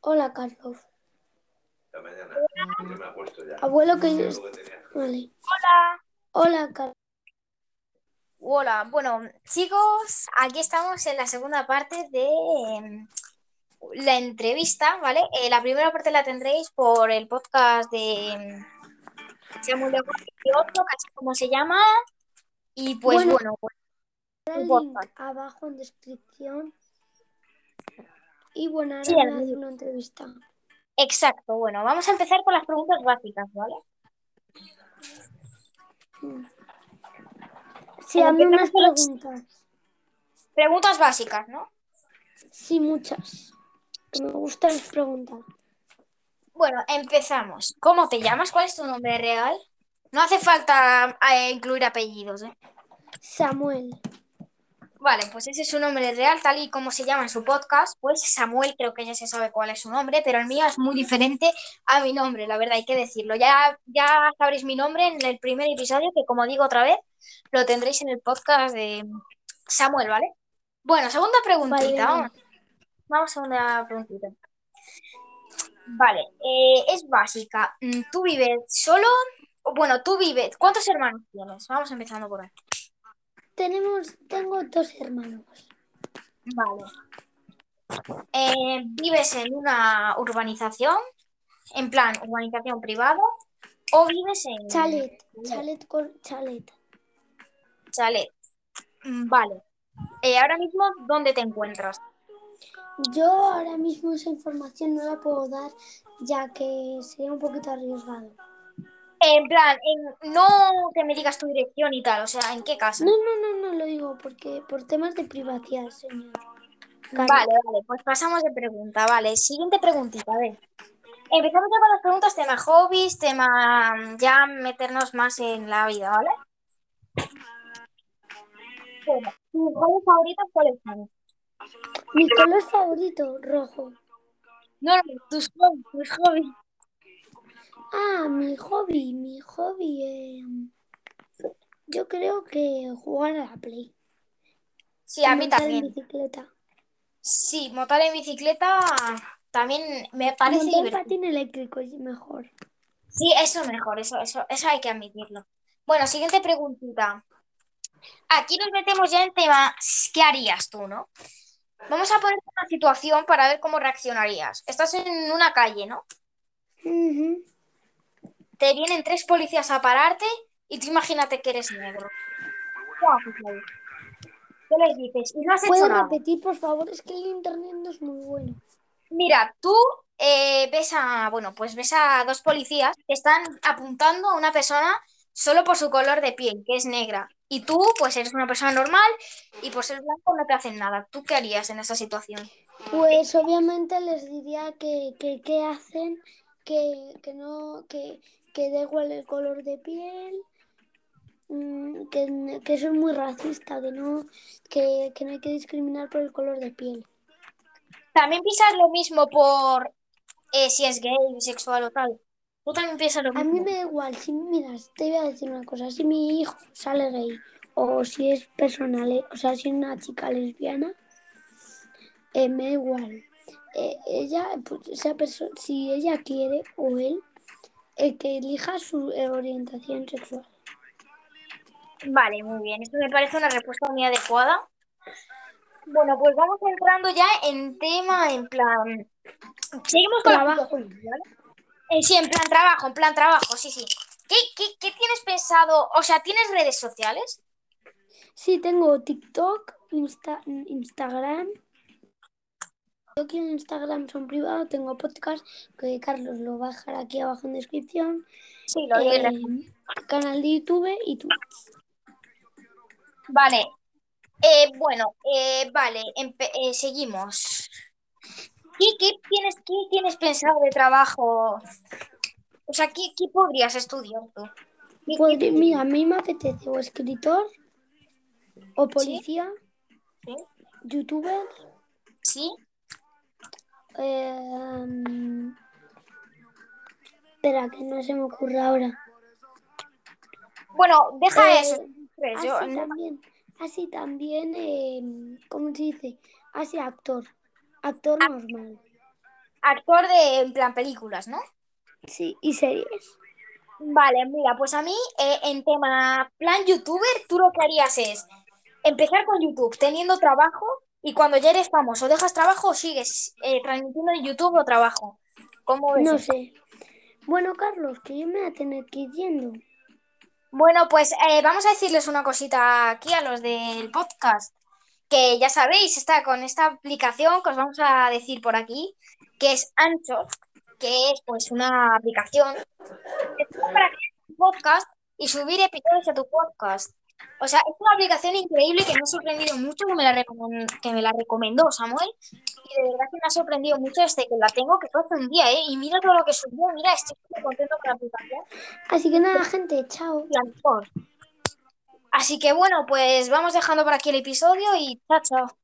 Hola, Carlos. La mañana. Yo me acuesto ya. Abuelo, que... Tenía. Vale. Hola. Hola, Carlos. Hola. Bueno, chicos, aquí estamos en la segunda parte de em, la entrevista, ¿vale? Eh, la primera parte la tendréis por el podcast de Samuel de otro, casi como se llama. Y pues Bueno. bueno, pues, el Un link podcast. abajo en descripción. Y bueno, ahora Sí, una entrevista. exacto. Bueno, vamos a empezar con las preguntas básicas, ¿vale? Sí, Como hazme unas preguntas. Preguntas básicas, ¿no? Sí, muchas. Me gustan las preguntas. Bueno, empezamos. ¿Cómo te llamas? ¿Cuál es tu nombre real? No hace falta eh, incluir apellidos, ¿eh? Samuel. Vale, pues ese es su nombre real, tal y como se llama en su podcast. Pues Samuel, creo que ya se sabe cuál es su nombre, pero el mío es muy diferente a mi nombre, la verdad, hay que decirlo. Ya, ya sabréis mi nombre en el primer episodio, que como digo otra vez, lo tendréis en el podcast de Samuel, ¿vale? Bueno, segunda preguntita, Vale, vamos. Vamos a una preguntita. Vale, eh, es básica. Mm, ¿Tú vives solo? Bueno, tú vives. ¿Cuántos hermanos tienes? Vamos empezando por ahí. Tenemos, tengo dos hermanos. Vale. Eh, ¿vives en una urbanización? En plan, urbanización privada. ¿O vives en Chalet, chalet con chalet. chalet? Mm, Vale. Eh, ahora mismo, ¿dónde te encuentras? Yo ahora mismo esa información no la puedo dar ya que sería un poquito arriesgado. En plan, en- no que me digas tu dirección y tal, o sea, ¿en qué casa? No, no, no, no lo digo porque por temas de privacidad, señor. Vale, vale, pues pasamos de pregunta. Vale, siguiente preguntita, a ver. Empezamos ya con las preguntas, tema hobbies, tema mm, ya meternos más en la vida, ¿vale? Bueno, ¿tus hobbies favoritos cuáles son? Mi color favorito, rojo. No, no, tus hobbies, tus hobbies. Ah, mi hobby, mi hobby. eh, yo creo que jugar a la Play. Sí, a mí montar en también. bicicleta. Sí, montar en bicicleta también me parece montar en divertido. patín eléctrico es mejor. Sí, eso mejor, eso, eso, eso hay que admitirlo. Bueno, siguiente preguntita. Aquí nos metemos ya en tema, ¿qué harías tú, no? Vamos a poner una situación para ver cómo reaccionarías. Estás en una calle, ¿no? Ujú. Te vienen tres policías a pararte y tú imagínate que eres negro. ¿Qué haces ahí? ¿Qué les dices? Y no has hecho ¿Puedes nada. repetir, por favor? Es que el internet no es muy bueno. Mira, tú eh, ves a, bueno, pues ves a dos policías que están apuntando a una persona solo por su color de piel, que es negra. Y tú, pues eres una persona normal y por ser blanco no te hacen nada. ¿Tú qué harías en esa situación? Pues obviamente les diría que, que, que hacen, que, que no, que, que da igual el color de piel, mm, que, que eso es muy racista, que no, que, que no hay que discriminar por el color de piel. ¿También piensas lo mismo por eh, si es gay, bisexual o tal? ¿Tú también piensas lo A mismo? mí me da igual, si miras, te voy a decir una cosa, si mi hijo sale gay o si es personal, eh, o sea, si es una chica lesbiana, eh, me da igual. Eh, ella, pues, esa perso- si ella quiere o él, el que elija su orientación sexual. Vale, muy bien. Esto me parece una respuesta muy adecuada. Bueno, pues vamos entrando ya en tema, en plan... Seguimos con Trabajo. Eh, sí, en plan trabajo, en plan trabajo, sí, sí. ¿Qué, qué, qué tienes pensado? O sea, ¿tienes redes sociales? Sí, tengo TikTok, Insta- Instagram. TikTok y Instagram son privados, tengo podcast que Carlos lo va a dejar aquí abajo en descripción. Sí, lo. Eh, canal de YouTube y Twitch. Vale. Eh, bueno, eh, vale, eh, seguimos. ¿Qué, qué tienes, qué tienes pensado de trabajo? O sea, ¿qué, qué podrías estudiar tú? ¿Qué- Pues mira, a mí me apetece o escritor, o policía, Sí. youtuber, ¿Sí? Eh, mm, espera, que no se me ocurre ahora. Bueno, deja Eh, eso. Pues yo- Así no- también, así también, eh, ¿cómo se dice? Así actor, actor normal. actor de, en plan, películas, ¿no? Sí, y series. Vale, mira, pues a mí, eh, en tema plan youtuber, tú lo que harías es empezar con YouTube teniendo trabajo y cuando ya eres famoso, dejas trabajo o sigues eh, transmitiendo en YouTube o trabajo. ¿Cómo ves No sé. Bueno, Carlos, que yo me voy a tener que ir yendo. Bueno, pues eh, vamos a decirles una cosita aquí a los del podcast, que ya sabéis, está con esta aplicación que os vamos a decir por aquí, que es Anchor, que es pues una aplicación que para crear un podcast y subir episodios a tu podcast. O sea, es una aplicación increíble que me ha sorprendido mucho, que me la, que me la recomendó Samuel, y de verdad que me ha sorprendido mucho desde que la tengo, que fue hace un día, ¿eh? Y mira todo lo que subió, mira, estoy súper contento con la aplicación. Así que nada, gente, chao. Así que bueno, pues vamos dejando por aquí el episodio y chao, chao.